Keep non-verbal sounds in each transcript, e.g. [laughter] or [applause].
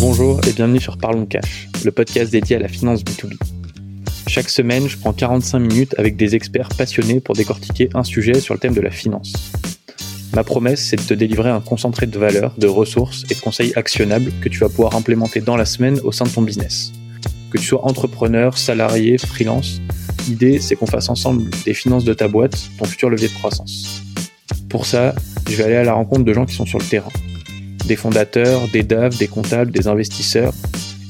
Bonjour et bienvenue sur Parlons Cash, le podcast dédié à la finance B2B. Chaque semaine, je prends 45 minutes avec des experts passionnés pour décortiquer un sujet sur le thème de la finance. Ma promesse, c'est de te délivrer un concentré de valeurs, de ressources et de conseils actionnables que tu vas pouvoir implémenter dans la semaine au sein de ton business. Que tu sois entrepreneur, salarié, freelance, l'idée, c'est qu'on fasse ensemble des finances de ta boîte, ton futur levier de croissance. Pour ça, je vais aller à la rencontre de gens qui sont sur le terrain. Des fondateurs, des DAF, des comptables, des investisseurs,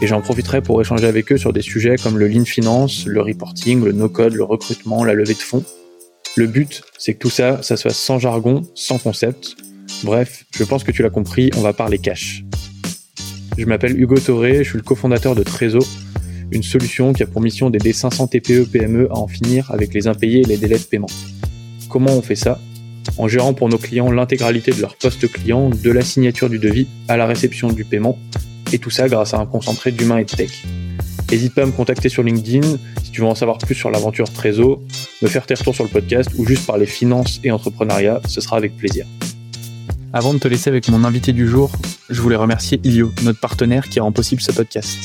et j'en profiterai pour échanger avec eux sur des sujets comme le lean finance, le reporting, le no-code, le recrutement, la levée de fonds. Le but, c'est que tout ça, ça se fasse sans jargon, sans concept. Bref, je pense que tu l'as compris, on va parler cash. Je m'appelle Hugo Toré, je suis le cofondateur de Trésor, une solution qui a pour mission d'aider 500 TPE PME à en finir avec les impayés et les délais de paiement. Comment on fait ça? En gérant pour nos clients l'intégralité de leur poste client, de la signature du devis à la réception du paiement, et tout ça grâce à un concentré d'humain et de tech. N'hésite pas à me contacter sur LinkedIn si tu veux en savoir plus sur l'aventure Trésor, me faire tes retours sur le podcast ou juste parler finance et entrepreneuriat, ce sera avec plaisir. Avant de te laisser avec mon invité du jour, je voulais remercier Ilio, notre partenaire qui rend possible ce podcast.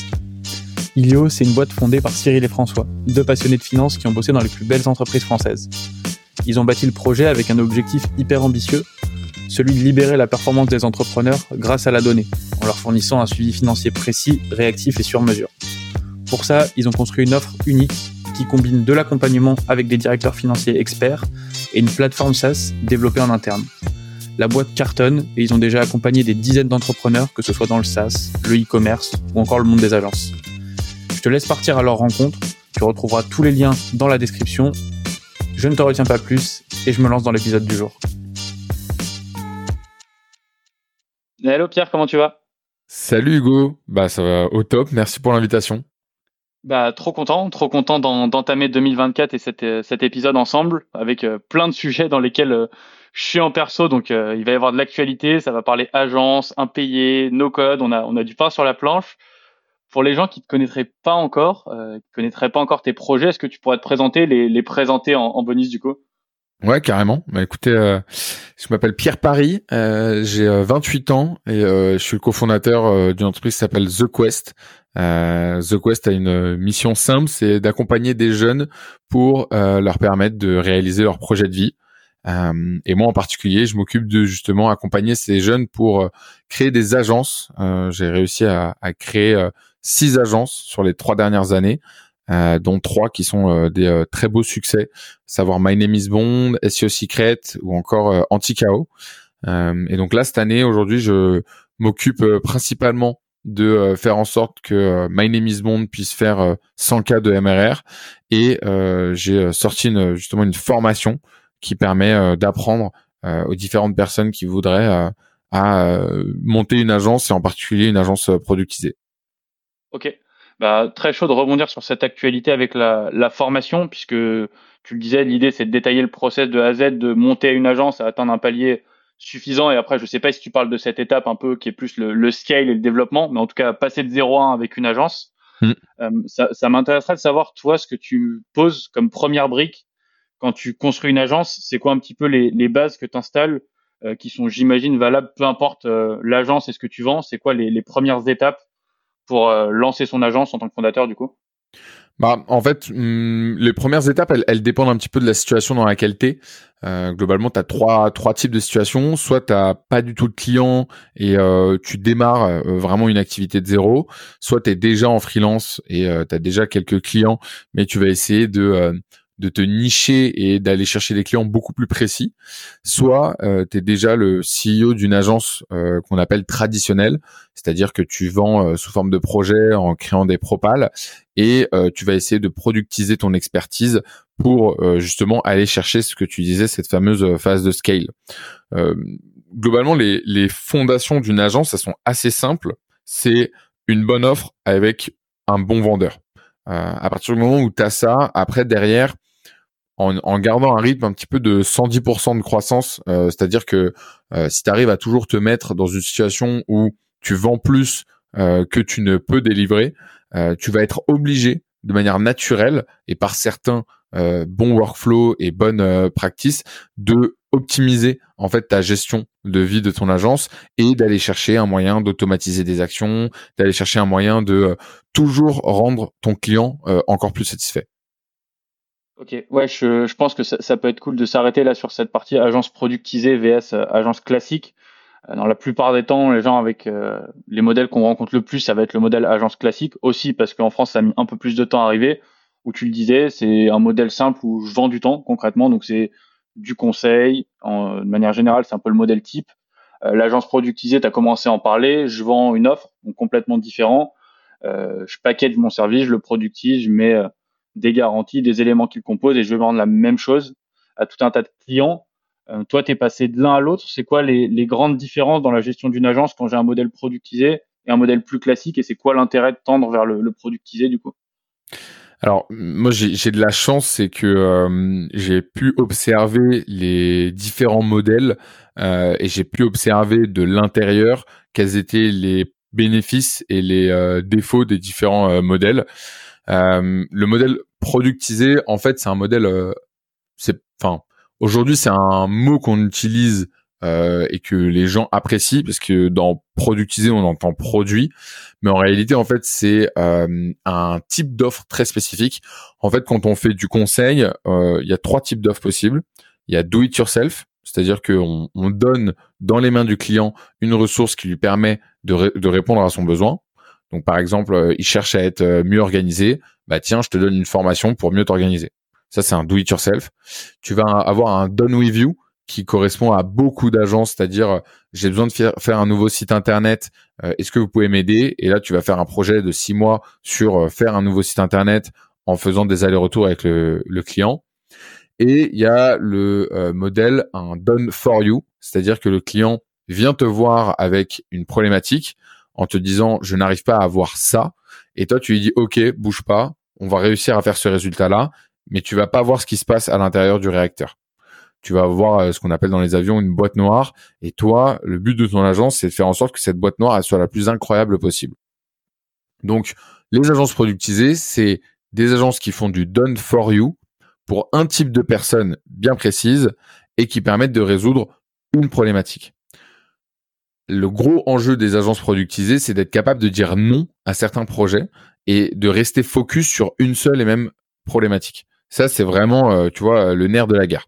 Ilio, c'est une boîte fondée par Cyril et François, deux passionnés de finance qui ont bossé dans les plus belles entreprises françaises. Ils ont bâti le projet avec un objectif hyper ambitieux, celui de libérer la performance des entrepreneurs grâce à la donnée, en leur fournissant un suivi financier précis, réactif et sur mesure. Pour ça, ils ont construit une offre unique qui combine de l'accompagnement avec des directeurs financiers experts et une plateforme SaaS développée en interne. La boîte cartonne et ils ont déjà accompagné des dizaines d'entrepreneurs, que ce soit dans le SaaS, le e-commerce ou encore le monde des agences. Je te laisse partir à leur rencontre, tu retrouveras tous les liens dans la description. Je ne te retiens pas plus et je me lance dans l'épisode du jour. Hello Pierre, comment tu vas? Salut Hugo, bah ça va au top, merci pour l'invitation. Bah trop content, trop content d'entamer 2024 et cet, euh, cet épisode ensemble avec euh, plein de sujets dans lesquels euh, je suis en perso, donc il va y avoir de l'actualité, ça va parler agence, impayé, no code, on a on a du pain sur la planche. Pour les gens qui te connaîtraient pas encore, euh, qui connaîtraient pas encore tes projets, est-ce que tu pourrais te présenter, les, les présenter en, en bonus du coup? Ouais, carrément. Bah, écoutez, euh, je m'appelle Pierre Paris, euh, j'ai 28 ans et je suis le cofondateur d'une entreprise qui s'appelle The Quest. The Quest a une mission simple, c'est d'accompagner des jeunes pour leur permettre de réaliser leur projet de vie. et moi en particulier, je m'occupe de justement accompagner ces jeunes pour créer des agences. j'ai réussi à, à créer six agences sur les trois dernières années, euh, dont trois qui sont euh, des euh, très beaux succès, savoir My Name is Bond, SEO Secret ou encore Anti-KO. et donc là, cette année, aujourd'hui, je m'occupe principalement de faire en sorte que My Name is Bond puisse faire 100 cas de MRR et j'ai sorti justement une formation qui permet d'apprendre aux différentes personnes qui voudraient monter une agence et en particulier une agence productisée. Ok. Bah, très chaud de rebondir sur cette actualité avec la, la formation, puisque tu le disais, l'idée c'est de détailler le process de A à Z, de monter une agence à atteindre un palier suffisant. Et après, je sais pas si tu parles de cette étape un peu qui est plus le, le scale et le développement, mais en tout cas, passer de 0 à 1 avec une agence. Mm. Euh, ça, ça m'intéresserait de savoir, toi, ce que tu poses comme première brique quand tu construis une agence. C'est quoi un petit peu les, les bases que tu installes euh, qui sont, j'imagine, valables, peu importe euh, l'agence et ce que tu vends? C'est quoi les, les premières étapes pour euh, lancer son agence en tant que fondateur du coup? Bah, en fait, hmm, les premières étapes, elles, dépendent un petit peu de la situation dans laquelle tu es. Euh, globalement, tu as trois, types de situations. Soit tu pas du tout de clients et euh, tu démarres vraiment une activité de zéro. Soit tu es déjà en freelance et tu as déjà quelques clients, mais tu vas essayer de de te nicher et d'aller chercher des clients beaucoup plus précis, soit euh, tu es déjà le CEO d'une agence euh, qu'on appelle traditionnelle, c'est-à-dire que tu vends euh, sous forme de projet en créant des propales et euh, tu vas essayer de productiser ton expertise pour justement aller chercher ce que tu disais, cette fameuse phase de scale. globalement, les, les fondations d'une agence, elles sont assez simples. C'est une bonne offre avec un bon vendeur. à partir du moment où tu as ça, après derrière, en, gardant un rythme un petit peu de 110% de croissance. Euh, c'est-à-dire que euh, si tu arrives à toujours te mettre dans une situation où tu vends plus euh, que tu ne peux délivrer, tu vas être obligé de manière naturelle et par certains bons workflows et bonnes practices de optimiser en fait ta gestion de vie de ton agence et d'aller chercher un moyen d'automatiser des actions, d'aller chercher un moyen de toujours rendre ton client encore plus satisfait. Ok, ouais, je, je pense que ça, ça, peut être cool de s'arrêter là sur cette partie agence productisée vs agence classique. Dans la plupart des temps, les gens avec les modèles qu'on rencontre le plus, ça va être le modèle agence classique aussi parce qu'en France, ça a mis un peu plus de temps à arriver où tu le disais, c'est un modèle simple où je vends du temps concrètement. Donc c'est du conseil. En, de manière générale, c'est un peu le modèle type. Euh, L'agence productisée, tu as commencé à en parler. Je vends une offre donc complètement différent. Euh, je package mon service, je le productise, je mets euh, des garanties, des éléments qui le composent et je vais vendre la même chose à tout un tas de clients. Euh, toi, tu es passé de l'un à l'autre. C'est quoi les, grandes différences dans la gestion d'une agence quand j'ai un modèle productisé et un modèle plus classique et c'est quoi l'intérêt de tendre vers le, productisé du coup? Alors moi j'ai de la chance, c'est que euh, j'ai pu observer les différents modèles euh, et j'ai pu observer de l'intérieur quels étaient les bénéfices et les défauts des différents modèles. Euh, le modèle productisé, en fait, c'est un modèle, c'est, enfin, aujourd'hui c'est un mot qu'on utilise euh, et que les gens apprécient parce que dans productiser on entend produit. Mais en réalité en fait c'est euh, un type d'offre très spécifique. En fait quand on fait du conseil euh, il y a trois types d'offres possibles. Il y a do it yourself c'est-à-dire qu'on on donne dans les mains du client une ressource qui lui permet de, de répondre à son besoin donc par exemple il cherche à être mieux organisé bah tiens je te donne une formation pour mieux t'organiser. Ça c'est un do it yourself. Tu vas avoir un done with you qui correspond à beaucoup d'agences, c'est-à-dire euh, j'ai besoin de faire, un nouveau site internet, euh, est-ce que vous pouvez m'aider? Et là, tu vas faire un projet de six mois sur euh, faire un nouveau site internet en faisant des allers-retours avec le, client. Et il y a le modèle un done for you, c'est-à-dire que le client vient te voir avec une problématique en te disant je n'arrive pas à avoir ça, et toi tu lui dis ok bouge pas, on va réussir à faire ce résultat-là, mais tu vas pas voir ce qui se passe à l'intérieur du réacteur tu vas avoir euh, ce qu'on appelle dans les avions une boîte noire. Et toi, le but de ton agence, c'est de faire en sorte que cette boîte noire soit la plus incroyable possible. Donc, les agences productisées, c'est des agences qui font du done for you pour un type de personne bien précise et qui permettent de résoudre une problématique. Le gros enjeu des agences productisées, c'est d'être capable de dire non à certains projets et de rester focus sur une seule et même problématique. Ça, c'est vraiment, euh, tu vois, le nerf de la guerre.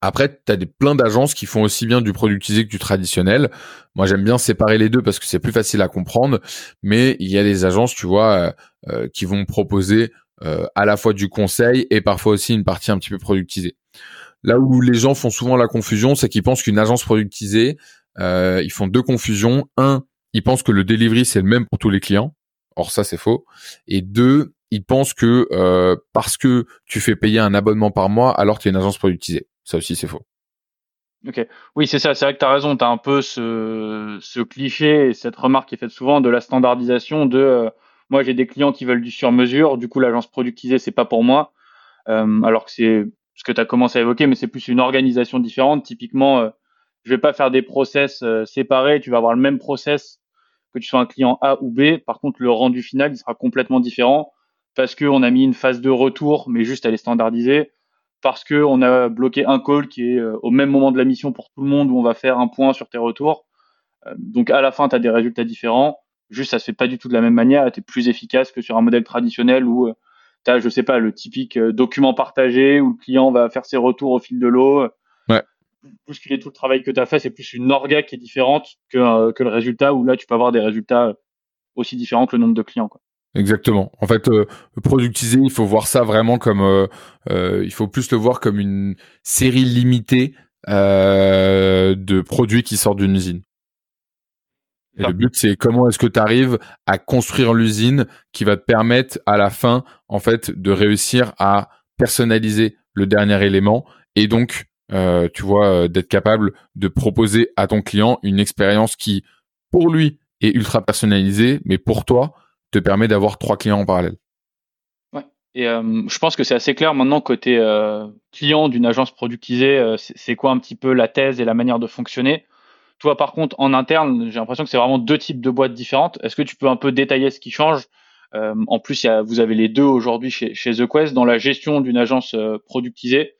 Après, tu as des, plein d'agences qui font aussi bien du productisé que du traditionnel. Moi, j'aime bien séparer les deux parce que c'est plus facile à comprendre. Mais il y a des agences, tu vois, euh, euh, qui vont proposer à la fois du conseil et parfois aussi une partie un petit peu productisée. Là où les gens font souvent la confusion, c'est qu'ils pensent qu'une agence productisée, ils font deux confusions. Un, ils pensent que le delivery, c'est le même pour tous les clients. Or, ça, c'est faux. Et deux, ils pensent que parce que tu fais payer un abonnement par mois, alors tu es une agence productisée. Ça aussi, c'est faux. Ok. Oui, c'est ça. C'est vrai que tu as raison. Tu as un peu ce, ce, cliché et cette remarque qui est faite souvent de la standardisation de euh, moi, j'ai des clients qui veulent du sur-mesure. Du coup, l'agence productisée, c'est pas pour moi. Euh, alors que c'est ce que tu as commencé à évoquer, mais c'est plus une organisation différente. Typiquement, euh, je vais pas faire des process euh, séparés. Tu vas avoir le même process que tu sois un client A ou B. Par contre, le rendu final, il sera complètement différent parce qu'on a mis une phase de retour, mais juste elle est standardisée parce que on a bloqué un call qui est euh, au même moment de la mission pour tout le monde où on va faire un point sur tes retours. Euh, donc à la fin, tu as des résultats différents. Juste, ça se fait pas du tout de la même manière. Tu es plus efficace que sur un modèle traditionnel où tu as, je sais pas, le typique document partagé où le client va faire ses retours au fil de l'eau. Est tout le travail que tu as fait, c'est plus une orga qui est différente que, que le résultat où là, tu peux avoir des résultats aussi différents que le nombre de clients. Exactement. En fait, euh, productiser, il faut voir ça vraiment comme, euh, euh, il faut plus le voir comme une série limitée de produits qui sortent d'une usine. Le but, c'est comment est-ce que tu arrives à construire l'usine qui va te permettre à la fin, en fait, de réussir à personnaliser le dernier élément et donc, tu vois, d'être capable de proposer à ton client une expérience qui, pour lui, est ultra personnalisée, mais pour toi, te permet d'avoir trois clients en parallèle. Ouais. Et euh, je pense que c'est assez clair maintenant côté euh, client d'une agence productisée, euh, c'est quoi un petit peu la thèse et la manière de fonctionner? Toi, par contre, en interne, j'ai l'impression que c'est vraiment deux types de boîtes différentes. Est-ce que tu peux un peu détailler ce qui change? En plus, vous avez les deux aujourd'hui chez, chez The Quest dans la gestion d'une agence productisée,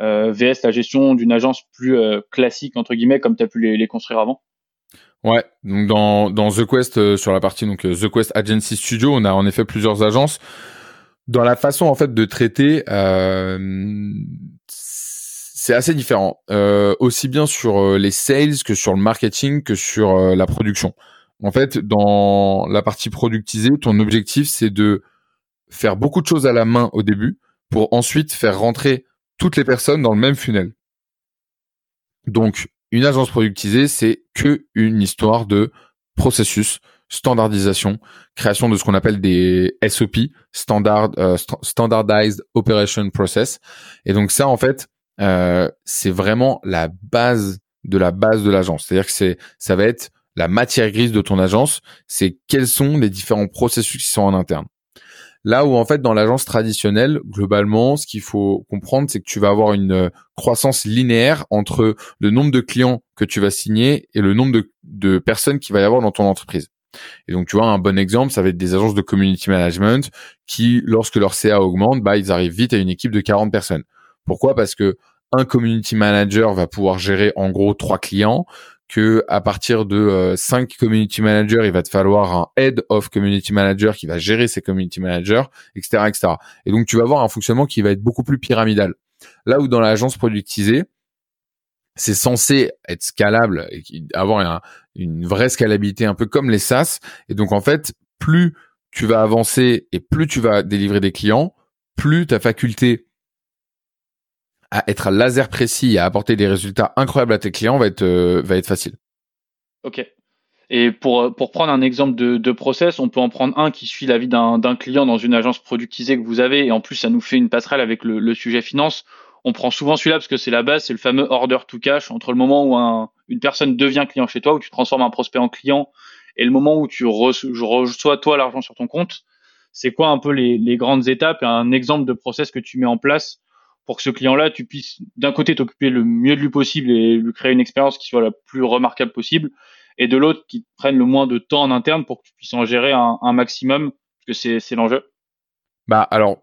VS la gestion d'une agence plus classique entre guillemets, comme tu as pu les, les construire avant? Ouais, donc dans, dans The Quest sur la partie donc The Quest Agency Studio, on a en effet plusieurs agences. Dans la façon en fait de traiter, euh, c'est assez différent, euh, aussi bien sur euh, les sales que sur le marketing que sur euh, la production. En fait, dans la partie productisée, ton objectif c'est de faire beaucoup de choses à la main au début pour ensuite faire rentrer toutes les personnes dans le même funnel. Donc, une agence productisée, c'est que une histoire de processus, standardisation, création de ce qu'on appelle des SOP, standard, euh, standardized operation process. Et donc ça, en fait, euh, c'est vraiment la base de la base de l'agence. C'est-à-dire que c'est, ça va être la matière grise de ton agence. C'est quels sont les différents processus qui sont en interne. Là où en fait dans l'agence traditionnelle, globalement, ce qu'il faut comprendre, c'est que tu vas avoir une euh, croissance linéaire entre le nombre de clients que tu vas signer et le nombre de, personnes qu'il va y avoir dans ton entreprise. Et donc, tu vois, un bon exemple, ça va être des agences de community management qui, lorsque leur CA augmente, bah, ils arrivent vite à une équipe de 40 personnes. Pourquoi? Parce que un community manager va pouvoir gérer en gros trois clients, que à partir de euh, cinq community managers, il va te falloir un head of community manager qui va gérer ces community managers, etc., etc. Et donc, tu vas avoir un fonctionnement qui va être beaucoup plus pyramidal. Là où dans l'agence productisée, c'est censé être scalable et avoir une vraie scalabilité un peu comme les SaaS. Et donc en fait, plus tu vas avancer et plus tu vas délivrer des clients, plus ta faculté à être laser précis et à apporter des résultats incroyables à tes clients va être euh, va être facile. Ok. Et pour, pour prendre un exemple de, de process, on peut en prendre un qui suit la vie d'un client dans une agence productisée que vous avez, et en plus ça nous fait une passerelle avec le, le sujet finance on prend souvent celui-là parce que c'est la base, c'est le fameux order to cash entre le moment où une personne devient client chez toi, où tu transformes un prospect en client, et le moment où tu reçois toi l'argent sur ton compte. C'est quoi un peu les, grandes étapes et un exemple de process que tu mets en place pour que ce client-là, tu puisses d'un côté t'occuper le mieux de lui possible et lui créer une expérience qui soit la plus remarquable possible, et de l'autre qui te prenne le moins de temps en interne pour que tu puisses en gérer un, maximum, parce que c'est l'enjeu. Bah alors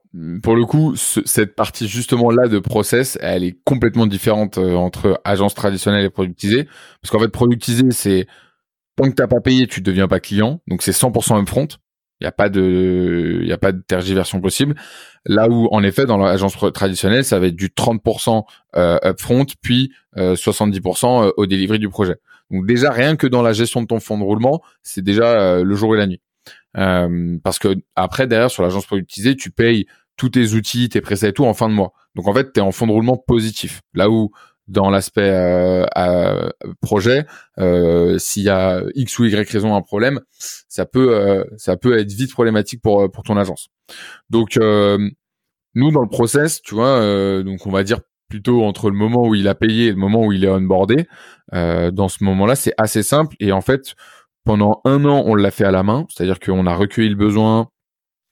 pour le coup, cette partie justement là de process, elle est complètement différente euh, entre agence traditionnelle et productisée, parce qu'en fait productisée c'est tant que t'as pas payé, tu deviens pas client, donc c'est 100% upfront. Il y a pas de, il a pas de tergiversion possible. Là où en effet dans l'agence traditionnelle, ça va être du 30% euh, upfront, puis 70% euh, au délivré du projet. Donc déjà rien que dans la gestion de ton fonds de roulement, c'est déjà le jour et la nuit. Euh, parce que après derrière sur l'agence productisée, tu payes tous tes outils, tes presets et tout en fin de mois. Donc en fait, tu es en fond de roulement positif. Là où dans l'aspect euh, projet, euh, s'il y a X ou Y raison un problème, ça peut euh, ça peut être vite problématique pour pour ton agence. Donc euh, nous dans le process, tu vois, donc on va dire plutôt entre le moment où il a payé et le moment où il est onboardé. dans ce moment-là, c'est assez simple et en fait, pendant un an, on l'a fait à la main, c'est-à-dire qu'on a recueilli le besoin.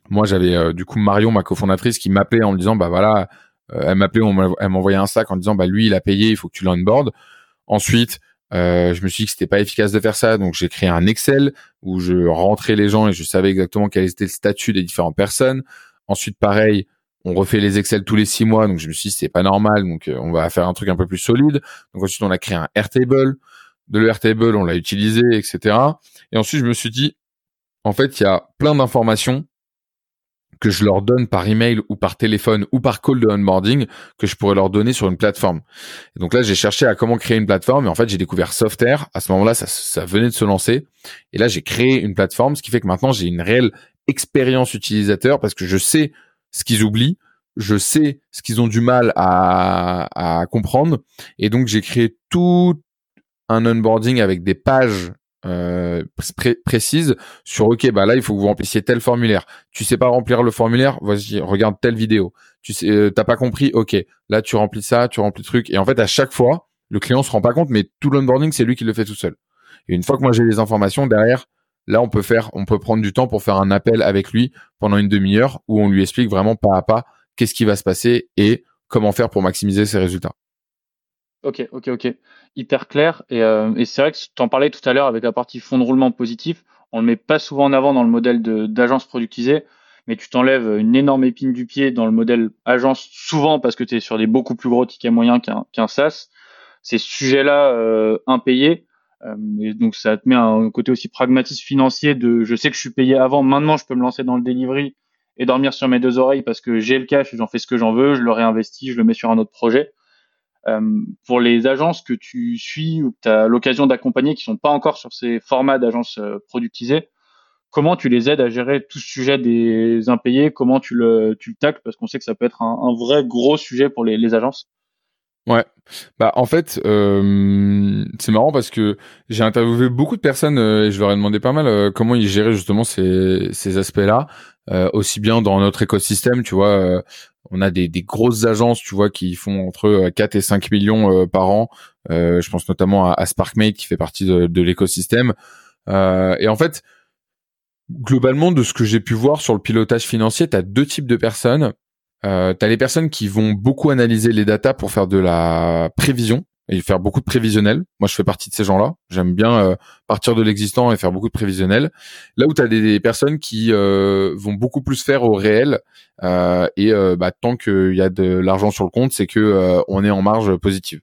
Moi, j'avais euh, du coup Marion, ma cofondatrice, qui m'appelait en me disant, bah voilà, euh, elle m'appelait, elle m'envoyait un sac en disant, bah lui, il a payé, il faut que tu l'onboard. Ensuite, euh, je me suis dit que c'était pas efficace de faire ça, donc j'ai créé un Excel où je rentrais les gens et je savais exactement quel était le statut des différentes personnes. Ensuite, pareil, on refait les Excel tous les six mois, donc je me suis dit c'est pas normal, donc on va faire un truc un peu plus solide. Donc ensuite, on a créé un Airtable de l'Airtable, on l'a utilisé, etc. Et ensuite, je me suis dit, en fait, il y a plein d'informations que je leur donne par email ou par téléphone ou par call de onboarding que je pourrais leur donner sur une plateforme. Donc là, j'ai cherché à comment créer une plateforme et en fait, j'ai découvert Softair. À ce moment-là, ça, ça venait de se lancer. Et là, j'ai créé une plateforme, ce qui fait que maintenant, j'ai une réelle expérience utilisateur parce que je sais ce qu'ils oublient, je sais ce qu'ils ont du mal à, à comprendre. Et donc, j'ai créé tout un onboarding avec des pages euh, précises sur ok bah là il faut que vous remplissiez tel formulaire. Tu sais pas remplir le formulaire vas-y regarde telle vidéo. Tu sais euh, t'as pas compris ok là tu remplis ça tu remplis le truc. Et en fait à chaque fois le client se rend pas compte mais tout l'onboarding c'est lui qui le fait tout seul. Et une fois que moi j'ai les informations derrière là on peut faire on peut prendre du temps pour faire un appel avec lui pendant une demi-heure où on lui explique vraiment pas à pas qu'est-ce qui va se passer et comment faire pour maximiser ses résultats. Ok, ok, ok. Hyper clair. Et, euh, et c'est vrai que tu en parlais tout à l'heure avec la partie fond de roulement positif. on le met pas souvent en avant dans le modèle d'agence productisée, mais tu t'enlèves une énorme épine du pied dans le modèle agence, souvent parce que tu es sur des beaucoup plus gros tickets moyens qu'un qu'un SaaS. Ces sujets-là euh, impayés, euh, donc ça te met un côté aussi pragmatisme financier de je sais que je suis payé avant, maintenant je peux me lancer dans le delivery et dormir sur mes deux oreilles parce que j'ai le cash, j'en fais ce que j'en veux, je le réinvestis, je le mets sur un autre projet. Euh, pour les agences que tu suis ou que tu as l'occasion d'accompagner qui sont pas encore sur ces formats d'agences euh, productisées, comment tu les aides à gérer tout ce sujet des impayés? Comment tu le, tu le tacles? Parce qu'on sait que ça peut être un, vrai gros sujet pour les agences. Ouais, bah en fait euh, c'est marrant parce que j'ai interviewé beaucoup de personnes euh, et je leur ai demandé pas mal euh, comment ils géraient justement ces, ces aspects-là, euh, aussi bien dans notre écosystème, tu vois, on a des, des, grosses agences, tu vois, qui font entre 4 et 5 millions par an. je pense notamment à, à, SparkMate qui fait partie de, de l'écosystème. et en fait, globalement, de ce que j'ai pu voir sur le pilotage financier, tu as deux types de personnes. Euh, les personnes qui vont beaucoup analyser les datas pour faire de la prévision et faire beaucoup de prévisionnel. Moi, je fais partie de ces gens-là. J'aime bien euh, partir de l'existant et faire beaucoup de prévisionnel. Là où tu as des, personnes qui euh, vont beaucoup plus faire au réel euh, et bah, tant qu'il y a de l'argent sur le compte, c'est que on est en marge positive.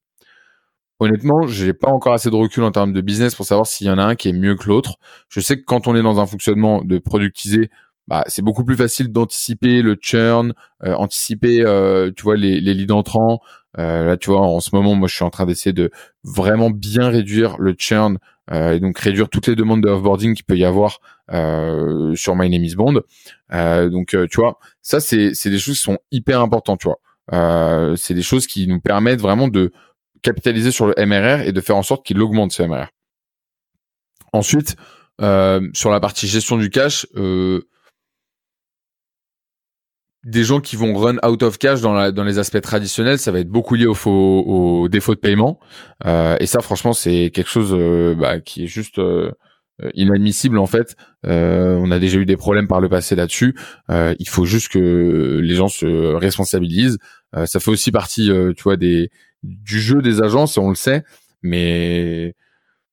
Honnêtement, j'ai pas encore assez de recul en termes de business pour savoir s'il y en a un qui est mieux que l'autre. Je sais que quand on est dans un fonctionnement de productiser, bah, c'est beaucoup plus facile d'anticiper le churn, euh, anticiper, euh, tu vois, les, les leads entrants. Euh, là, tu vois, en ce moment, moi, je suis en train d'essayer de vraiment bien réduire le churn et donc réduire toutes les demandes de offboarding qu'il peut y avoir sur My Name is Bond. donc, tu vois, ça, c'est c'est des choses qui sont hyper importantes, tu vois. c'est des choses qui nous permettent vraiment de capitaliser sur le MRR et de faire en sorte qu'il augmente ce MRR. Ensuite, euh, sur la partie gestion du cash, euh, des gens qui vont run out of cash dans, la, dans les aspects traditionnels, ça va être beaucoup lié au, faux, au défaut de paiement. Euh, et ça, franchement, c'est quelque chose euh, bah, qui est juste euh, inadmissible en fait. on a déjà eu des problèmes par le passé là-dessus. il faut juste que les gens se responsabilisent. ça fait aussi partie, tu vois, des du jeu des agences, on le sait. Mais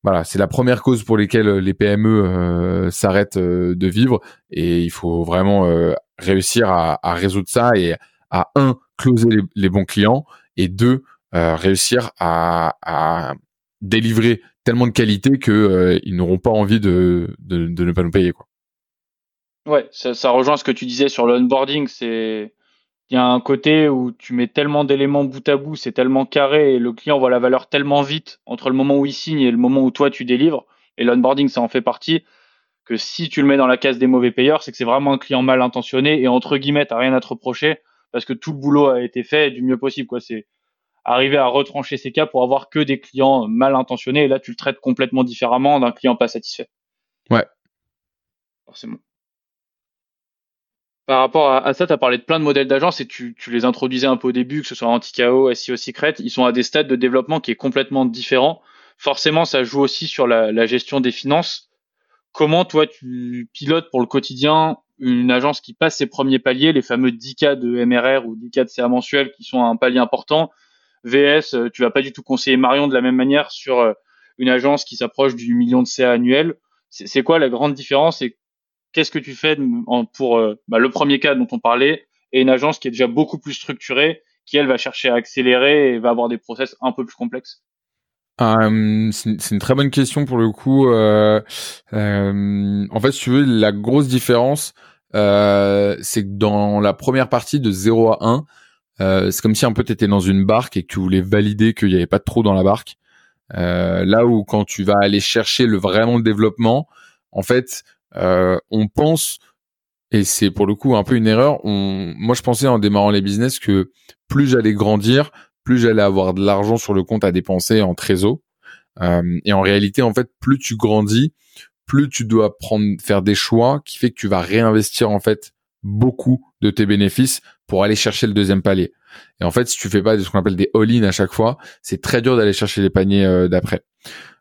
voilà, c'est la première cause pour lesquelles les PME s'arrêtent de vivre et il faut vraiment réussir à, à, résoudre ça et à un closer les, bons clients et deux euh, réussir à, à, délivrer tellement de qualité que euh, ils n'auront pas envie de, de, de, ne pas nous payer quoi. Ouais, ça, ça rejoint ce que tu disais sur l'onboarding, c'est il y a un côté où tu mets tellement d'éléments bout à bout, c'est tellement carré et le client voit la valeur tellement vite entre le moment où il signe et le moment où toi tu délivres. Et l'onboarding, ça en fait partie que si tu le mets dans la case des mauvais payeurs, c'est que c'est vraiment un client mal intentionné et entre guillemets, t'as rien à te reprocher parce que tout le boulot a été fait du mieux possible. Quoi, c'est arriver à retrancher ces cas pour avoir que des clients mal intentionnés et là, tu le traites complètement différemment d'un client pas satisfait. Ouais. Forcément. Par rapport à, ça, tu as parlé de plein de modèles d'agence et tu, tu, les introduisais un peu au début, que ce soit Anti-KO, SEO Secret. Ils sont à des stades de développement qui est complètement différent. Forcément, ça joue aussi sur la, la gestion des finances comment toi tu pilotes pour le quotidien une agence qui passe ses premiers paliers, les fameux 10 cas de MRR ou 10 cas de CA mensuel qui sont un palier important? VS, euh, tu vas pas du tout conseiller Marion de la même manière sur euh, une agence qui s'approche du million de CA annuel. C'est quoi la grande différence qu'est-ce que tu fais pour euh, bah, le premier cas dont on parlait et une agence qui est déjà beaucoup plus structurée, qui elle va chercher à accélérer et va avoir des process un peu plus complexes euh, c'est une très bonne question pour le coup. Euh, en fait, si tu veux, la grosse différence, c'est que dans la première partie de 0 à 1, euh, c'est comme si un peu tu étais dans une barque et que tu voulais valider qu'il n'y avait pas de trou dans la barque. là où quand tu vas aller chercher le vraiment le développement, en fait, on pense et c'est pour le coup un peu une erreur. On, moi, je pensais en démarrant les business que plus j'allais grandir, plus j'allais avoir de l'argent sur le compte à dépenser en trésor. Euh, et en réalité, en fait, plus tu grandis, plus tu dois prendre, faire des choix qui fait que tu vas réinvestir en fait beaucoup de tes bénéfices pour aller chercher le deuxième palier. Et en fait, si tu fais pas ce qu'on appelle des all-in à chaque fois, c'est très dur d'aller chercher les paniers euh, d'après.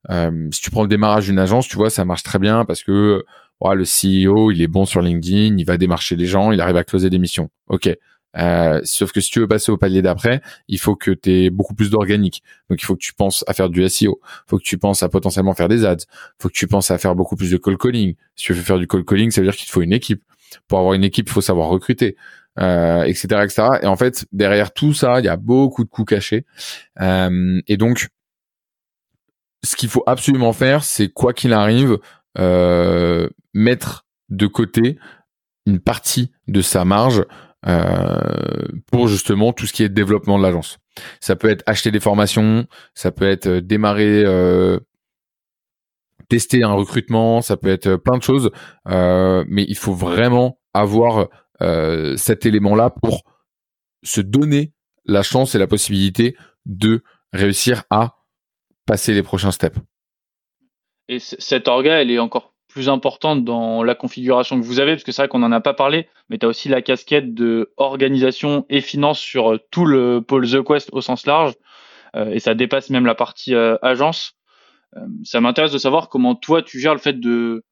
Euh, si tu prends le démarrage d'une agence, tu vois, ça marche très bien parce que le CEO, il est bon sur LinkedIn, il va démarcher les gens, il arrive à closer des missions. Ok, Euh, sauf que si tu veux passer au palier d'après, il faut que tu aies beaucoup plus d'organique. Donc il faut que tu penses à faire du SEO, faut que tu penses à potentiellement faire des ads, faut que tu penses à faire beaucoup plus de call calling. Si tu veux faire du call calling, ça veut dire qu'il te faut une équipe. Pour avoir une équipe, il faut savoir recruter, euh, etc., etc. Et en fait, derrière tout ça, il y a beaucoup de coûts cachés. Euh, et donc, ce qu'il faut absolument faire, c'est quoi qu'il arrive, mettre de côté une partie de sa marge euh, pour justement tout ce qui est développement de l'agence. Ça peut être acheter des formations, ça peut être euh, démarrer, euh, tester un recrutement, ça peut être plein de choses, euh, mais il faut vraiment avoir euh, cet élément-là pour se donner la chance et la possibilité de réussir à passer les prochains steps. Et cette orga, elle est encore plus importante dans la configuration que vous avez, parce que c'est vrai qu'on n'en a pas parlé, mais tu as aussi la casquette de organisation et finance sur euh, tout le pôle The Quest au sens large, euh, et ça dépasse même la partie euh, agence. ça m'intéresse de savoir comment toi tu gères le fait de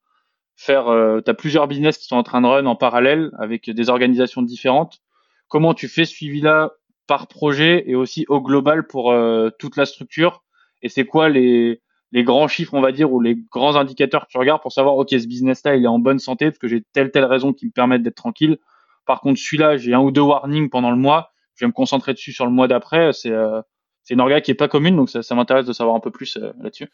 faire, tu as plusieurs business qui sont en train de run en parallèle avec des organisations différentes. Comment tu fais ce suivi-là par projet et aussi au global pour toute la structure? Et c'est quoi les, les grands chiffres, on va dire, ou les grands indicateurs que tu regardes pour savoir, OK, ce business-là, il est en bonne santé parce que j'ai telle, telle raison qui me permettent d'être tranquille. Par contre, celui-là, j'ai un ou deux warnings pendant le mois. Je vais me concentrer dessus sur le mois d'après. C'est euh, une orga qui est pas commune, donc ça, m'intéresse de savoir un peu plus euh, là-dessus.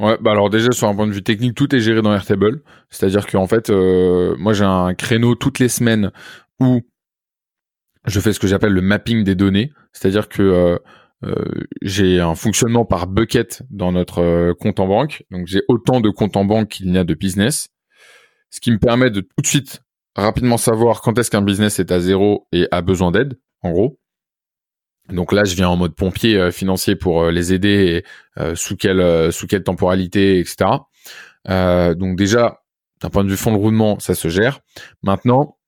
Ouais, bah alors déjà sur un point de vue technique, tout est géré dans Airtable. C'est-à-dire qu'en fait, euh, moi j'ai un créneau toutes les semaines où je fais ce que j'appelle le mapping des données. C'est-à-dire que j'ai un fonctionnement par bucket dans notre euh, compte en banque. Donc j'ai autant de comptes en banque qu'il n'y a de business, ce qui me permet de tout de suite rapidement savoir quand est-ce qu'un business est à zéro et a besoin d'aide, en gros. Donc là, je viens en mode pompier euh, financier pour les aider et sous quelle sous quelle temporalité, etc. donc déjà, d'un point de vue fonds de roulement, ça se gère. Maintenant,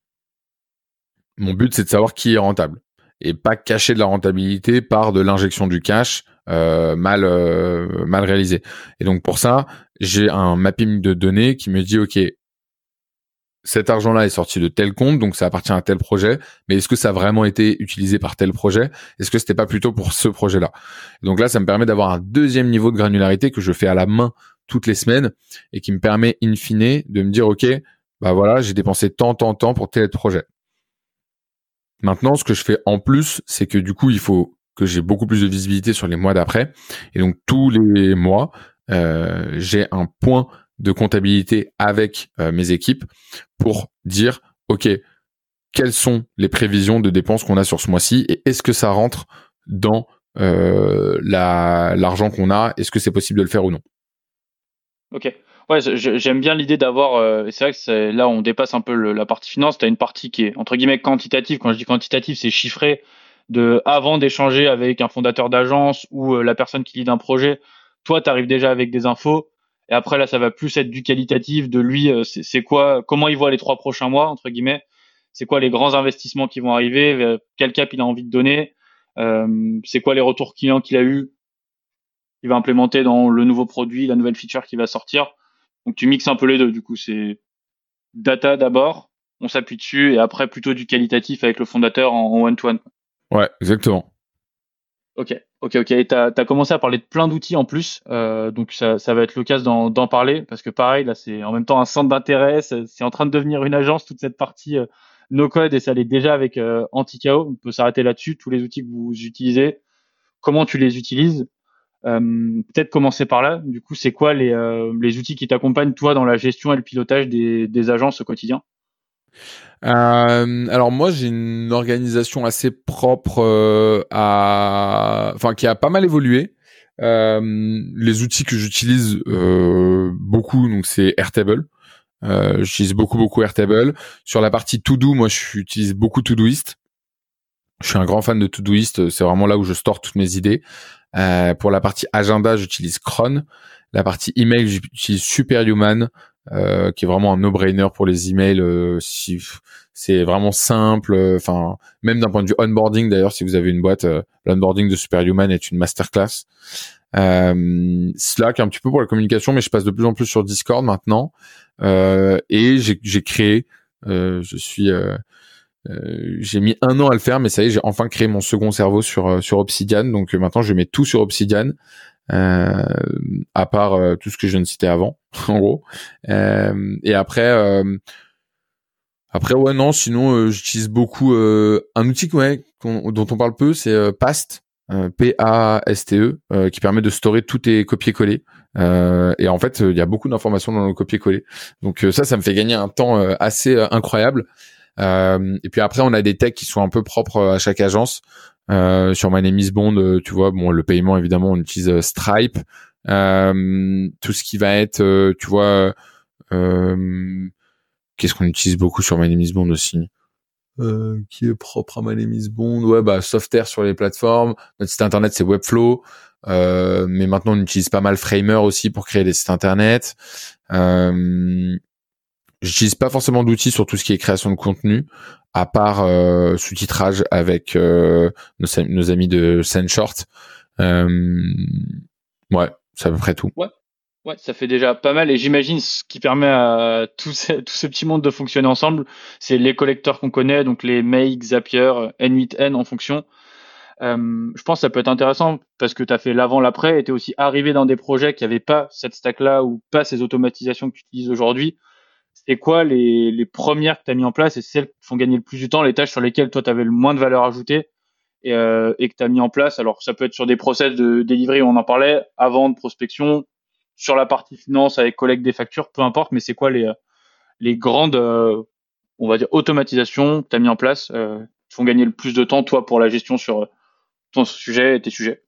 mon but c'est de savoir qui est rentable et pas cacher de la rentabilité par de l'injection du cash euh, mal euh, mal réalisé. Et donc pour ça, j'ai un mapping de données qui me dit ok, cet argent-là est sorti de tel compte, donc ça appartient à tel projet, mais est-ce que ça a vraiment été utilisé par tel projet? Est-ce que c'était pas plutôt pour ce projet-là? Donc là, ça me permet d'avoir un deuxième niveau de granularité que je fais à la main toutes les semaines et qui me permet in fine de me dire ok, bah voilà, j'ai dépensé tant, tant, tant pour tel projet. Maintenant, ce que je fais en plus, c'est que du coup, il faut que j'ai beaucoup plus de visibilité sur les mois d'après. Et donc, tous les mois, euh, j'ai un point de comptabilité avec euh, mes équipes pour dire, OK, quelles sont les prévisions de dépenses qu'on a sur ce mois-ci et est-ce que ça rentre dans euh, l'argent qu'on a? Est-ce que c'est possible de le faire ou non? Ok. Ouais, j'aime bien l'idée d'avoir. Euh, c'est vrai que là, on dépasse un peu la partie finance. Tu as une partie qui est entre guillemets quantitative. Quand je dis quantitative, c'est chiffré de avant d'échanger avec un fondateur d'agence ou euh, la personne qui lead un projet. Toi, tu arrives déjà avec des infos. Et après, là, ça va plus être du qualitatif de lui. Euh, c'est quoi, comment il voit les trois prochains mois entre guillemets. C'est quoi les grands investissements qui vont arriver Quel cap il a envie de donner C'est quoi les retours clients qu'il a eu Il va implémenter dans le nouveau produit, la nouvelle feature qui va sortir donc tu mixes un peu les deux. Du coup, c'est data d'abord, on s'appuie dessus, et après plutôt du qualitatif avec le fondateur en one-to-one. Ouais, exactement. Ok, ok, ok. Et tu as, commencé à parler de plein d'outils en plus, euh, donc ça, ça va être l'occasion d'en parler, parce que pareil, là, c'est en même temps un centre d'intérêt, c'est en train de devenir une agence, toute cette partie euh, no-code, et ça l'est déjà avec euh, Anticao. On peut s'arrêter là-dessus, tous les outils que vous utilisez, comment tu les utilises, euh, peut-être commencer par là. Du coup, c'est quoi les, euh, les outils qui t'accompagnent toi dans la gestion et le pilotage des, des agences au quotidien? Euh, alors moi j'ai une organisation assez propre euh, à, enfin qui a pas mal évolué. Euh, les outils que j'utilise beaucoup donc c'est Airtable. j'utilise beaucoup beaucoup Airtable. Sur la partie To Do, moi j'utilise beaucoup Todoist. Je suis un grand fan de Todoist. C'est vraiment là où je store toutes mes idées. Euh, pour la partie agenda, j'utilise Cron. La partie email, j'utilise Superhuman, euh, qui est vraiment un no-brainer pour les emails. Euh, si, c'est vraiment simple. Enfin, même d'un point de vue onboarding, d'ailleurs, si vous avez une boîte, l'onboarding de Superhuman est une masterclass. Slack un petit peu pour la communication, mais je passe de plus en plus sur Discord maintenant. et j'ai créé, je suis j'ai mis un an à le faire, mais ça y est, j'ai enfin créé mon second cerveau sur sur Obsidian. Donc maintenant, je mets tout sur Obsidian. Euh, à part euh, tout ce que je viens de citer avant, [laughs] en gros. Euh, et après, après ouais non, sinon j'utilise beaucoup un outil ouais, dont on parle peu, c'est Past. P-A-S-T-E, qui permet de storer tous tes copier-coller. et en fait, il y a beaucoup d'informations dans le copier-coller. Donc ça, ça me fait gagner un temps assez incroyable. Et puis après, on a des techs qui sont un peu propres à chaque agence. Euh, sur My Name Bond, euh, tu vois, bon, le paiement évidemment, on utilise euh, Stripe. tout ce qui va être, tu vois, qu'est-ce qu'on utilise beaucoup sur My Bond aussi? Euh, qui est propre à My Name Bond. Ouais, bah Softair sur les plateformes. Notre site internet c'est Webflow, euh, mais maintenant on utilise pas mal Framer aussi pour créer des sites internet. Euh, J'utilise pas forcément d'outils sur tout ce qui est création de contenu, à part euh, sous-titrage avec euh, nos, amis de SendShort. Euh, ouais, c'est à peu près tout. Ouais. Ouais, ça fait déjà pas mal et j'imagine ce qui permet à tout ce, petit monde de fonctionner ensemble, c'est les collecteurs qu'on connaît, donc les Make, Zapier, N8N en fonction. Euh, je pense que ça peut être intéressant parce que tu as fait l'avant, l'après et tu es aussi arrivé dans des projets qui n'avaient pas cette stack-là ou pas ces automatisations que tu utilises aujourd'hui c'est quoi les, premières que tu as mis en place et celles qui font gagner le plus du temps, les tâches sur lesquelles toi tu avais le moins de valeur ajoutée et, euh, que tu as mis en place? Alors ça peut être sur des process de delivery, on en parlait, avant de prospection, sur la partie finance avec collecte des factures, peu importe, mais c'est quoi les, grandes, euh, on va dire, automatisations que tu as mis en place euh, qui font gagner le plus de temps, toi, pour la gestion sur ton sujet et tes sujets?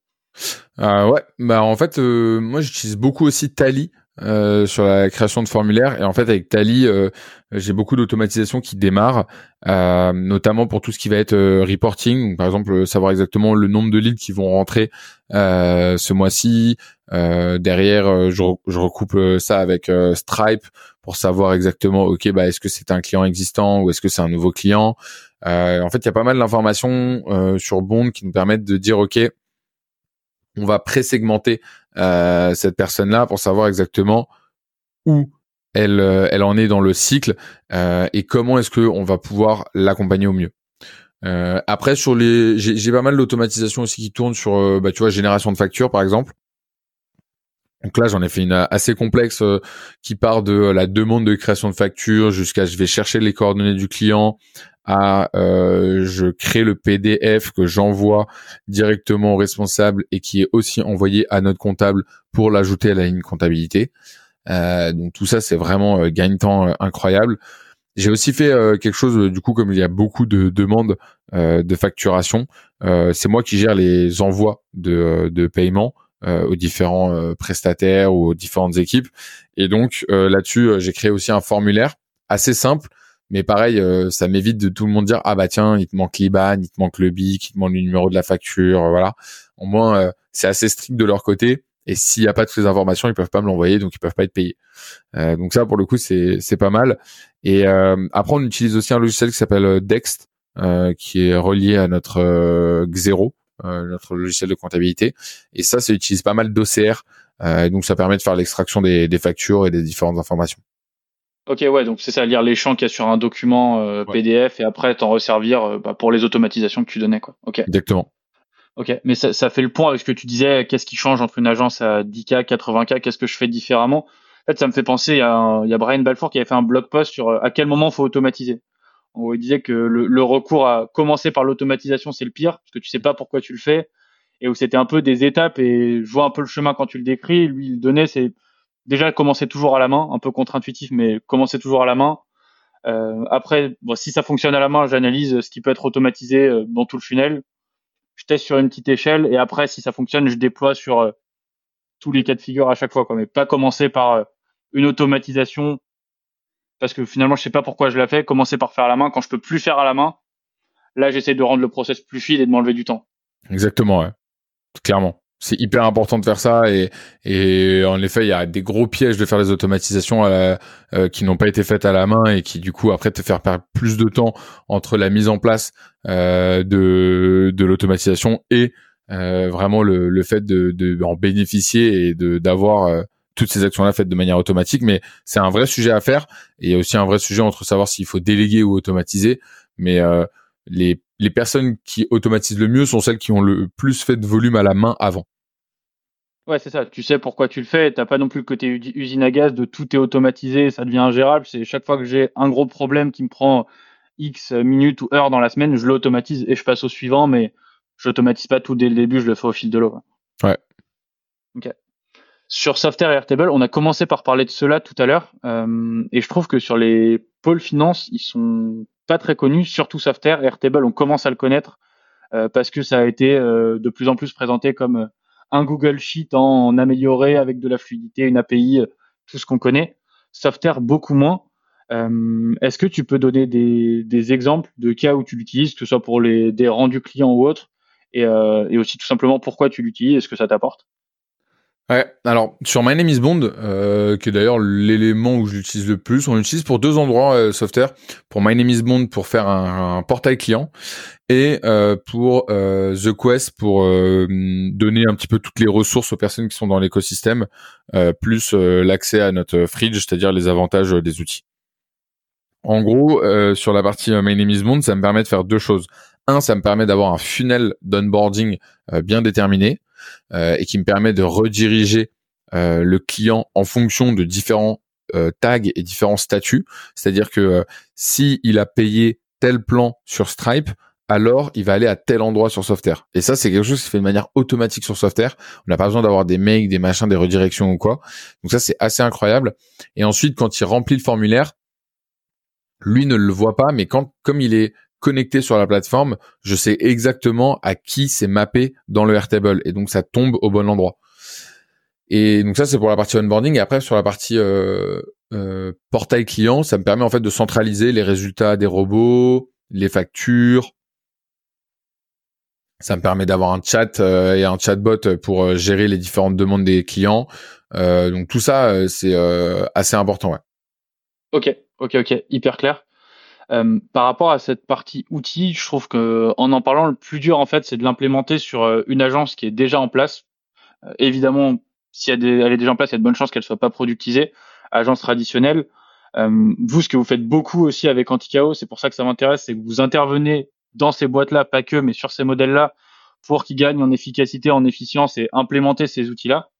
Ouais, bah en fait, moi j'utilise beaucoup aussi Tally euh, sur la création de formulaires. Et en fait, avec Tally, euh, j'ai beaucoup d'automatisation qui démarre, euh, notamment pour tout ce qui va être reporting. par exemple, savoir exactement le nombre de leads qui vont rentrer ce mois-ci. derrière, je, recoupe ça avec Stripe pour savoir exactement, ok, bah est-ce que c'est un client existant ou est-ce que c'est un nouveau client. en fait, il y a pas mal d'informations sur Bond qui nous permettent de dire, ok, on va pré-segmenter euh, cette personne-là pour savoir exactement où elle, euh, elle en est dans le cycle euh, et comment est-ce que on va pouvoir l'accompagner au mieux. après sur les, j'ai pas mal d'automatisation aussi qui tourne sur, bah, tu vois, génération de factures par exemple. Donc là, j'en ai fait une assez complexe qui part de la demande de création de facture jusqu'à je vais chercher les coordonnées du client, à euh, je crée le PDF que j'envoie directement au responsable et qui est aussi envoyé à notre comptable pour l'ajouter à la ligne comptabilité. Euh, donc tout ça c'est vraiment euh, gagne-temps euh, incroyable. J'ai aussi fait quelque chose du coup comme il y a beaucoup de demandes de facturation, c'est moi qui gère les envois de, de paiement aux différents prestataires ou aux différentes équipes. Et donc là-dessus j'ai créé aussi un formulaire assez simple mais pareil, euh, ça m'évite de tout le monde dire ah bah tiens, il te manque l'IBAN, il te manque le BIC, il te manque le numéro de la facture, euh, voilà. Au moins, euh, c'est assez strict de leur côté. Et s'il n'y a pas toutes ces informations, ils peuvent pas me l'envoyer, donc ils peuvent pas être payés. donc ça, pour le coup, c'est c'est pas mal. Et après, on utilise aussi un logiciel qui s'appelle Dext, qui est relié à notre Xero, notre logiciel de comptabilité. Et ça, ça utilise pas mal d'OCR. donc ça permet de faire l'extraction des, des factures et des différentes informations. Ok, ouais, donc c'est ça, lire les champs qu'il y a sur un document euh, PDF et après t'en resservir euh, bah, pour les automatisations que tu donnais, quoi. Ok. Exactement. Ok, mais ça, ça, fait le point avec ce que tu disais. Qu'est-ce qui change entre une agence à 10K, 80K Qu'est-ce que je fais différemment? En fait, ça me fait penser. Il y a, il y a Brian Balfour qui avait fait un blog post sur euh, à quel moment faut automatiser. Il disait que le, recours à commencer par l'automatisation, c'est le pire parce que tu sais pas pourquoi tu le fais et où c'était un peu des étapes et je vois un peu le chemin quand tu le décris. Lui, il donnait, c'est déjà commencer toujours à la main, un peu contre-intuitif, mais commencer toujours à la main. Euh, après, si ça fonctionne à la main, j'analyse ce qui peut être automatisé euh, dans tout le funnel. Je teste sur une petite échelle et après, si ça fonctionne, je déploie sur euh, tous les cas de figure à chaque fois. Mais pas commencer par une automatisation parce que finalement, je sais pas pourquoi je la fais. Commencer par faire à la main quand je peux plus faire à la main. Là, j'essaie de rendre le process plus fluide et de m'enlever du temps. Exactement, ouais. clairement c'est hyper important de faire ça et, et en effet il y a des gros pièges de faire des automatisations euh, qui n'ont pas été faites à la main et qui du coup après te faire perdre plus de temps entre la mise en place euh, de, l'automatisation et euh, vraiment le, fait de, de en bénéficier et de d'avoir euh, toutes ces actions-là faites de manière automatique mais c'est un vrai sujet à faire et aussi un vrai sujet entre savoir s'il faut déléguer ou automatiser mais les, les personnes qui automatisent le mieux sont celles qui ont le plus fait de volume à la main avant. Ouais, c'est ça. Tu sais pourquoi tu le fais. T'as pas non plus le côté usine à gaz de tout est automatisé, ça devient ingérable. C'est chaque fois que j'ai un gros problème qui me prend X minutes ou heures dans la semaine, je l'automatise et je passe au suivant, mais je n'automatise pas tout dès le début, je le fais au fil de l'eau. Ouais. Ok. Sur Software et Airtable, on a commencé par parler de cela tout à l'heure, euh, et je trouve que sur les pôles finance, ils sont pas très connus, surtout Software et Airtable, on commence à le connaître euh, parce que ça a été euh, de plus en plus présenté comme un Google Sheet en, amélioré avec de la fluidité, une API, tout ce qu'on connaît. Software beaucoup moins. Est-ce que tu peux donner des, exemples de cas où tu l'utilises, que ce soit pour les, des rendus clients ou autres, et, et aussi tout simplement pourquoi tu l'utilises et ce que ça t'apporte? Ouais, alors sur My Name is Bond, euh, qui est d'ailleurs l'élément où je l'utilise le plus, on l'utilise pour deux endroits euh, software. Pour My Name is Bond pour faire un, portail client et euh, pour euh, The Quest pour euh, donner un petit peu toutes les ressources aux personnes qui sont dans l'écosystème, plus l'accès à notre fridge, c'est-à-dire les avantages des outils. En gros, sur la partie My Name is Bond, ça me permet de faire deux choses. Un, ça me permet d'avoir un funnel d'onboarding bien déterminé. Euh, et qui me permet de rediriger euh, le client en fonction de différents euh, tags et différents statuts. C'est-à-dire que si il a payé tel plan sur Stripe, alors il va aller à tel endroit sur Software. Et ça, c'est quelque chose qui se fait de manière automatique sur Software. On n'a pas besoin d'avoir des mails, des machins, des redirections ou quoi. Donc ça, c'est assez incroyable. Et ensuite, quand il remplit le formulaire, lui ne le voit pas, mais quand, comme il est connecté sur la plateforme, je sais exactement à qui c'est mappé dans le Airtable et donc ça tombe au bon endroit. Et donc ça c'est pour la partie onboarding et après sur la partie euh, euh, portail client, ça me permet en fait de centraliser les résultats des robots, les factures. Ça me permet d'avoir un chat euh, et un chatbot pour gérer les différentes demandes des clients. donc tout ça c'est assez important. Ouais. Ok, ok, ok, hyper clair. Euh, par rapport à cette partie outils, je trouve que en en parlant, le plus dur en fait, c'est de l'implémenter sur euh, une agence qui est déjà en place. Euh, évidemment, si elle est déjà en place, il y a de bonnes chances qu'elle soit pas productisée. Agence traditionnelle. vous, ce que vous faites beaucoup aussi avec Anticao, c'est pour ça que ça m'intéresse, c'est que vous intervenez dans ces boîtes-là, pas que, mais sur ces modèles-là, pour qu'ils gagnent en efficacité, en efficience et implémenter ces outils-là.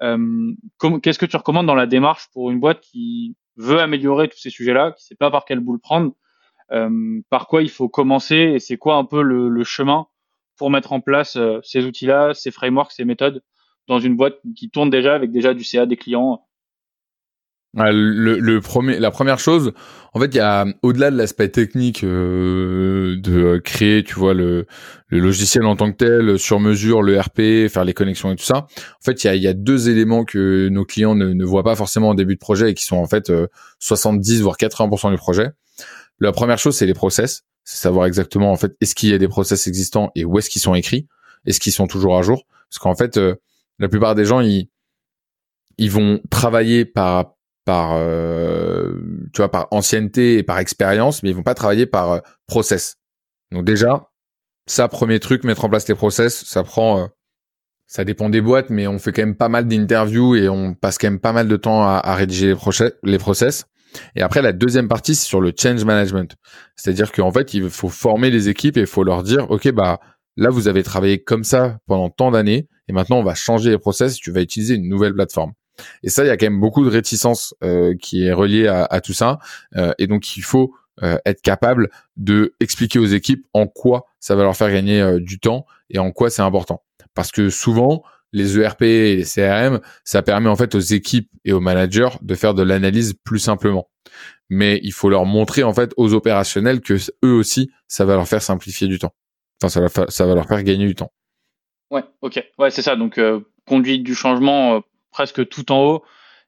Qu'est-ce que tu recommandes dans la démarche pour une boîte qui veut améliorer tous ces sujets-là, qui sait pas par quel bout le prendre, euh, par quoi il faut commencer et c'est quoi un peu le, le, chemin pour mettre en place euh, ces outils-là, ces frameworks, ces méthodes dans une boîte qui tourne déjà avec déjà du CA des clients le, le, premier, la première chose, en fait, il y a au-delà de l'aspect technique euh, de créer, tu vois, le, le, logiciel en tant que tel, sur mesure, le RP, faire les connexions et tout ça. En fait, il y a, y a, deux éléments que nos clients ne, ne, voient pas forcément en début de projet et qui sont en fait 70 euh, voire 80% du projet. La première chose, c'est les process, c'est savoir exactement en fait est-ce qu'il y a des process existants et où est-ce qu'ils sont écrits, est-ce qu'ils sont toujours à jour, parce qu'en fait, euh, la plupart des gens ils ils vont travailler par par euh, tu vois par ancienneté et par expérience, mais ils vont pas travailler par euh, process. Donc déjà, ça premier truc, mettre en place les process, ça prend euh, ça dépend des boîtes, mais on fait quand même pas mal d'interviews et on passe quand même pas mal de temps à, à rédiger les, process, les process. Et après, la deuxième partie, c'est sur le change management. C'est-à-dire qu'en fait, il faut former les équipes et il faut leur dire, OK, bah, là, vous avez travaillé comme ça pendant tant d'années et maintenant, on va changer les process. Tu vas utiliser une nouvelle plateforme. Et ça, il y a quand même beaucoup de réticence euh, qui est reliée à, tout ça. Euh, et donc, il faut euh, être capable de expliquer aux équipes en quoi ça va leur faire gagner du temps et en quoi c'est important. Parce que souvent, les ERP et les CRM, ça permet en fait aux équipes et aux managers de faire de l'analyse plus simplement. Mais il faut leur montrer en fait aux opérationnels que eux aussi, ça va leur faire simplifier du temps. Enfin, ça va, ça va leur faire gagner du temps. Ouais, ok, ouais, c'est ça. Donc, conduite du changement presque tout en haut.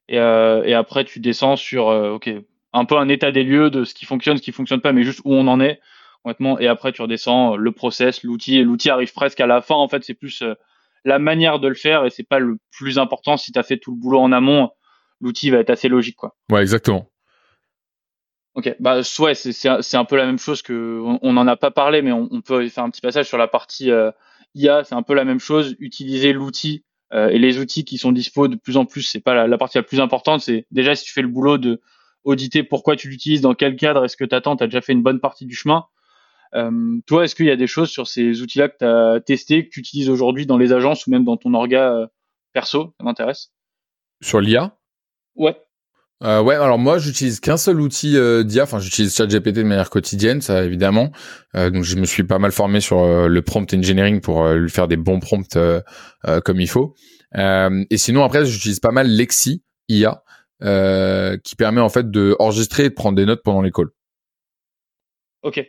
Et, euh, et après, tu descends sur euh, ok un peu un état des lieux de ce qui fonctionne, ce qui fonctionne pas, mais juste où on en est, honnêtement. Et après, tu redescends euh, le process, l'outil. Et l'outil arrive presque à la fin. En fait, c'est plus la manière de le faire et c'est pas le plus important. Si tu as fait tout le boulot en amont, l'outil va être assez logique, quoi. Ouais, exactement. Ok, bah ouais, c'est un peu la même chose que on n'en a pas parlé, mais on, on, peut faire un petit passage sur la partie IA. C'est un peu la même chose. Utiliser l'outil euh, et les outils qui sont dispo de plus en plus, c'est pas la, partie la plus importante. C'est déjà si tu fais le boulot de auditer pourquoi tu l'utilises, dans quel cadre, est-ce que tu attends, tu as déjà fait une bonne partie du chemin. toi, est-ce qu'il y a des choses sur ces outils-là que tu as testé, que tu utilises aujourd'hui dans les agences ou même dans ton orga perso Ça m'intéresse? Sur l'IA Ouais. Euh, ouais, alors moi j'utilise qu'un seul outil euh, d'IA, enfin j'utilise ChatGPT de manière quotidienne, ça évidemment. Euh, donc je me suis pas mal formé sur euh, le prompt engineering pour euh, lui faire des bons prompts comme il faut. et sinon après j'utilise pas mal Lexi IA, qui permet en fait de enregistrer et de prendre des notes pendant les calls. Ok.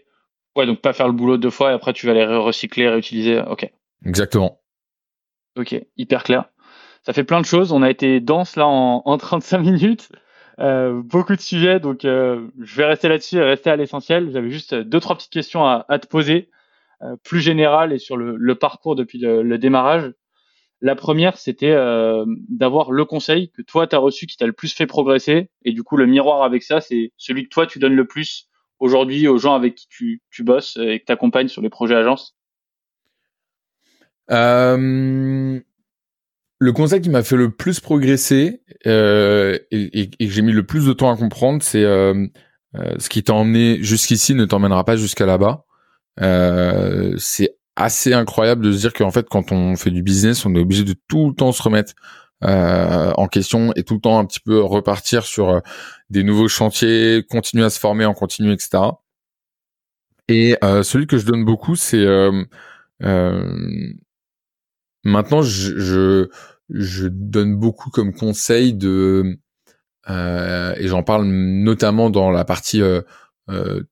Ouais, donc pas faire le boulot deux fois et après tu vas les recycler, réutiliser. Ok. Exactement. Ok, hyper clair. Ça fait plein de choses. On a été dense là en, en 35 minutes. Euh, beaucoup de sujets, donc euh, je vais rester là-dessus et rester à l'essentiel. J'avais juste deux, trois petites questions à, à te poser, euh, plus générales et sur le, le parcours depuis le, le, démarrage. La première, c'était euh, d'avoir le conseil que toi, tu as reçu qui t'a le plus fait progresser. Et du coup, le miroir avec ça, c'est celui que toi, tu donnes le plus aujourd'hui aux gens avec qui tu, tu bosses et que tu accompagnes sur les projets agences. Euh, le conseil qui m'a fait le plus progresser euh, et, et, et, que j'ai mis le plus de temps à comprendre, c'est euh, euh, ce qui t'a emmené jusqu'ici ne t'emmènera pas jusqu'à là-bas. Euh, c'est assez incroyable de se dire qu'en fait, quand on fait du business, on est obligé de tout le temps se remettre euh, en question et tout le temps un petit peu repartir sur des nouveaux chantiers, continuer à se former en continu, etc. Et celui que je donne beaucoup, c'est Maintenant, je, je, je, donne beaucoup comme conseil de, euh, et j'en parle notamment dans la partie euh, euh,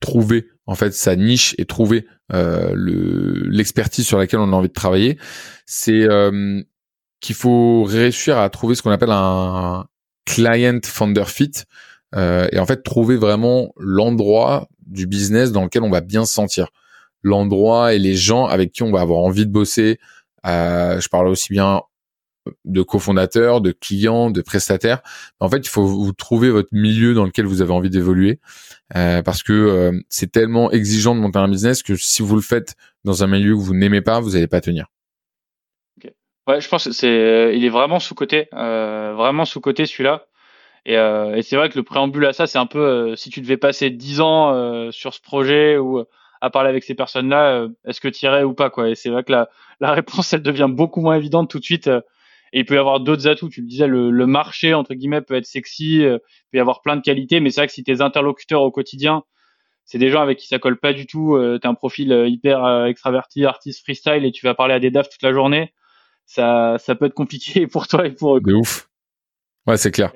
trouver en fait sa niche et trouver euh, le l'expertise sur laquelle on a envie de travailler, c'est euh, qu'il faut réussir à trouver ce qu'on appelle un client founder fit euh, et en fait trouver vraiment l'endroit du business dans lequel on va bien se sentir, l'endroit et les gens avec qui on va avoir envie de bosser, je parle aussi bien de cofondateurs, de clients, de prestataires. En fait, il faut vous trouver votre milieu dans lequel vous avez envie d'évoluer, euh, parce que euh, c'est tellement exigeant de monter un business que si vous le faites dans un milieu que vous n'aimez pas, vous n'allez pas tenir. Okay. Ouais, je pense que c'est, il est vraiment sous côté, euh, vraiment sous côté celui-là. Et, euh, et c'est vrai que le préambule à ça, c'est un peu si tu devais passer dix ans sur ce projet ou à parler avec ces personnes-là, euh, est-ce que tu irais ou pas quoi Et c'est vrai que la, la réponse, elle devient beaucoup moins évidente tout de suite. Euh, et il peut y avoir d'autres atouts. Tu le disais, le, le, marché entre guillemets peut être sexy, euh, il peut y avoir plein de qualités, mais c'est vrai que si tes interlocuteurs au quotidien, c'est des gens avec qui ça colle pas du tout. Euh, tu as un profil hyper extraverti, artiste freestyle, et tu vas parler à des DAF toute la journée. Ça, ça peut être compliqué [laughs] pour toi et pour eux. De ouf. Ouais, c'est clair.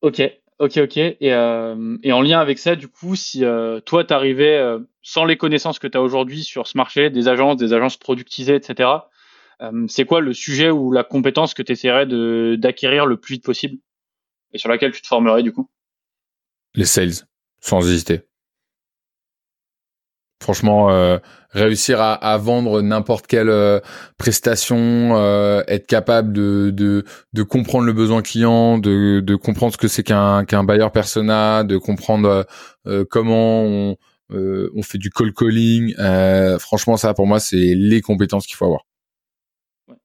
Ok. Ok, ok. Et, euh, et en lien avec ça, du coup, si euh, toi, tu arrivais euh, sans les connaissances que tu as aujourd'hui sur ce marché, des agences, des agences productisées, etc., euh, c'est quoi le sujet ou la compétence que tu essaierais d'acquérir le plus vite possible et sur laquelle tu te formerais, du coup? Les sales, sans hésiter. Franchement, euh, réussir à, à vendre n'importe quelle euh, prestation, euh, être capable de, de, de, comprendre le besoin client, de, de comprendre ce que c'est qu'un qu'un buyer persona, de comprendre euh, comment on, on fait du call calling. franchement, ça pour moi, c'est les compétences qu'il faut avoir.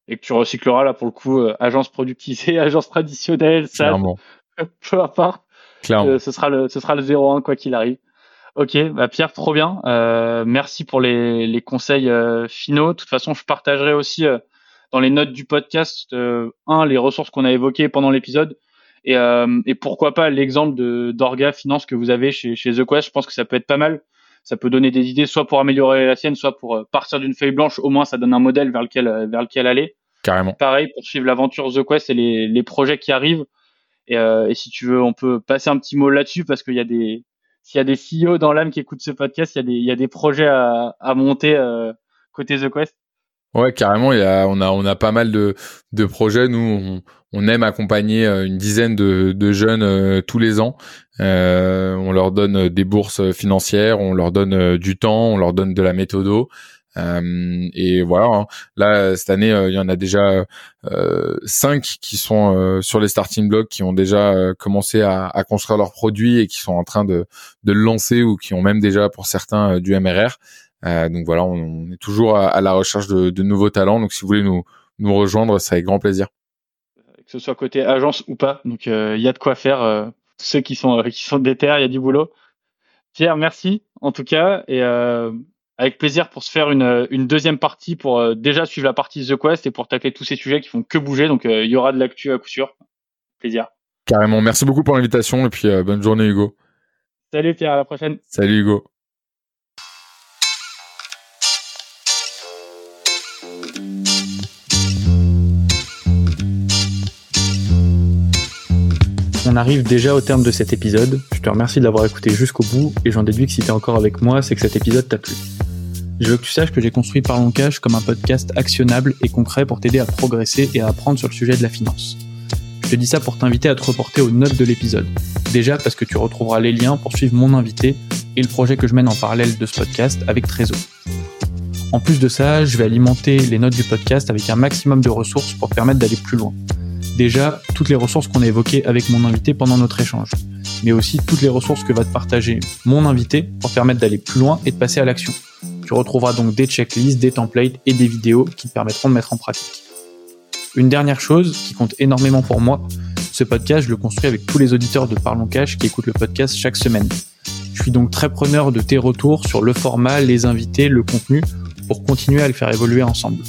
Et que tu recycleras là pour le coup, agence productisée, [laughs] agence traditionnelle, ça, [laughs] peu importe. Clairement. ce sera le ce sera le 0-1 quoi qu'il arrive. Ok, bah Pierre, trop bien. Euh, merci pour les, les conseils euh, finaux. De toute façon, je partagerai aussi euh, dans les notes du podcast un les ressources qu'on a évoquées pendant l'épisode et, et pourquoi pas l'exemple de d'orga finance que vous avez chez chez The Quest. Je pense que ça peut être pas mal. Ça peut donner des idées, soit pour améliorer la sienne, soit pour partir d'une feuille blanche. Au moins, ça donne un modèle vers lequel vers lequel aller. Carrément. Pareil pour suivre l'aventure The Quest et les les projets qui arrivent. Et, et si tu veux, on peut passer un petit mot là-dessus parce qu'il y a des s'il y a des CEO dans l'âme qui écoutent ce podcast, il y a des, il y a des projets à, à monter euh, côté The Quest. Ouais, carrément. Il y a, on a, on a pas mal de, de projets. Nous, on, on aime accompagner euh, une dizaine de, de jeunes euh, tous les ans. Euh, on leur donne des bourses financières, on leur donne du temps, on leur donne de la méthodo. Euh, et voilà, hein. là cette année, euh, il y en a déjà euh, cinq qui sont euh, sur les starting blocks, qui ont déjà commencé à, à, construire leurs produits et qui sont en train de, de le lancer ou qui ont même déjà pour certains du MRR. donc voilà, on, est toujours à, à la recherche de, de, nouveaux talents. Donc si vous voulez nous, nous rejoindre, c'est avec grand plaisir. Que ce soit côté agence ou pas, donc il y a de quoi faire. ceux qui sont qui sont déter, il y a du boulot. Pierre, merci. en tout cas, et avec plaisir pour se faire une, une deuxième partie pour déjà suivre la partie The Quest et pour tacler tous ces sujets qui font que bouger. Donc il y aura de l'actu à coup sûr. Plaisir. Carrément. Merci beaucoup pour l'invitation et puis bonne journée Hugo. Salut Pierre, à la prochaine. Salut Hugo. On arrive déjà au terme de cet épisode. Je te remercie de l'avoir écouté jusqu'au bout et j'en déduis que si t'es encore avec moi, c'est que cet épisode t'a plu. Je veux que tu saches que j'ai construit Parlons Cash comme un podcast actionnable et concret pour t'aider à progresser et à apprendre sur le sujet de la finance. Je te dis ça pour t'inviter à te reporter aux notes de l'épisode. Déjà parce que tu retrouveras les liens pour suivre mon invité et le projet que je mène en parallèle de ce podcast avec Trésor. En plus de ça, je vais alimenter les notes du podcast avec un maximum de ressources pour te permettre d'aller plus loin déjà toutes les ressources qu'on a évoquées avec mon invité pendant notre échange, mais aussi toutes les ressources que va te partager mon invité pour permettre d'aller plus loin et de passer à l'action. Tu retrouveras donc des checklists, des templates et des vidéos qui te permettront de mettre en pratique. Une dernière chose qui compte énormément pour moi, ce podcast, je le construis avec tous les auditeurs de Parlons Cash qui écoutent le podcast chaque semaine. Je suis donc très preneur de tes retours sur le format, les invités, le contenu, pour continuer à le faire évoluer ensemble.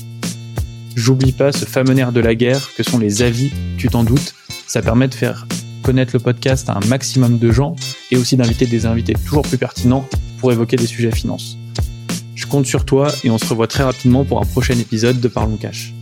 J'oublie pas ce fameux nerf de la guerre que sont les avis, tu t'en doutes. Ça permet de faire connaître le podcast à un maximum de gens et aussi d'inviter des invités toujours plus pertinents pour évoquer des sujets finance. Compte sur toi et on se revoit très rapidement pour un prochain épisode de Parlons Cash.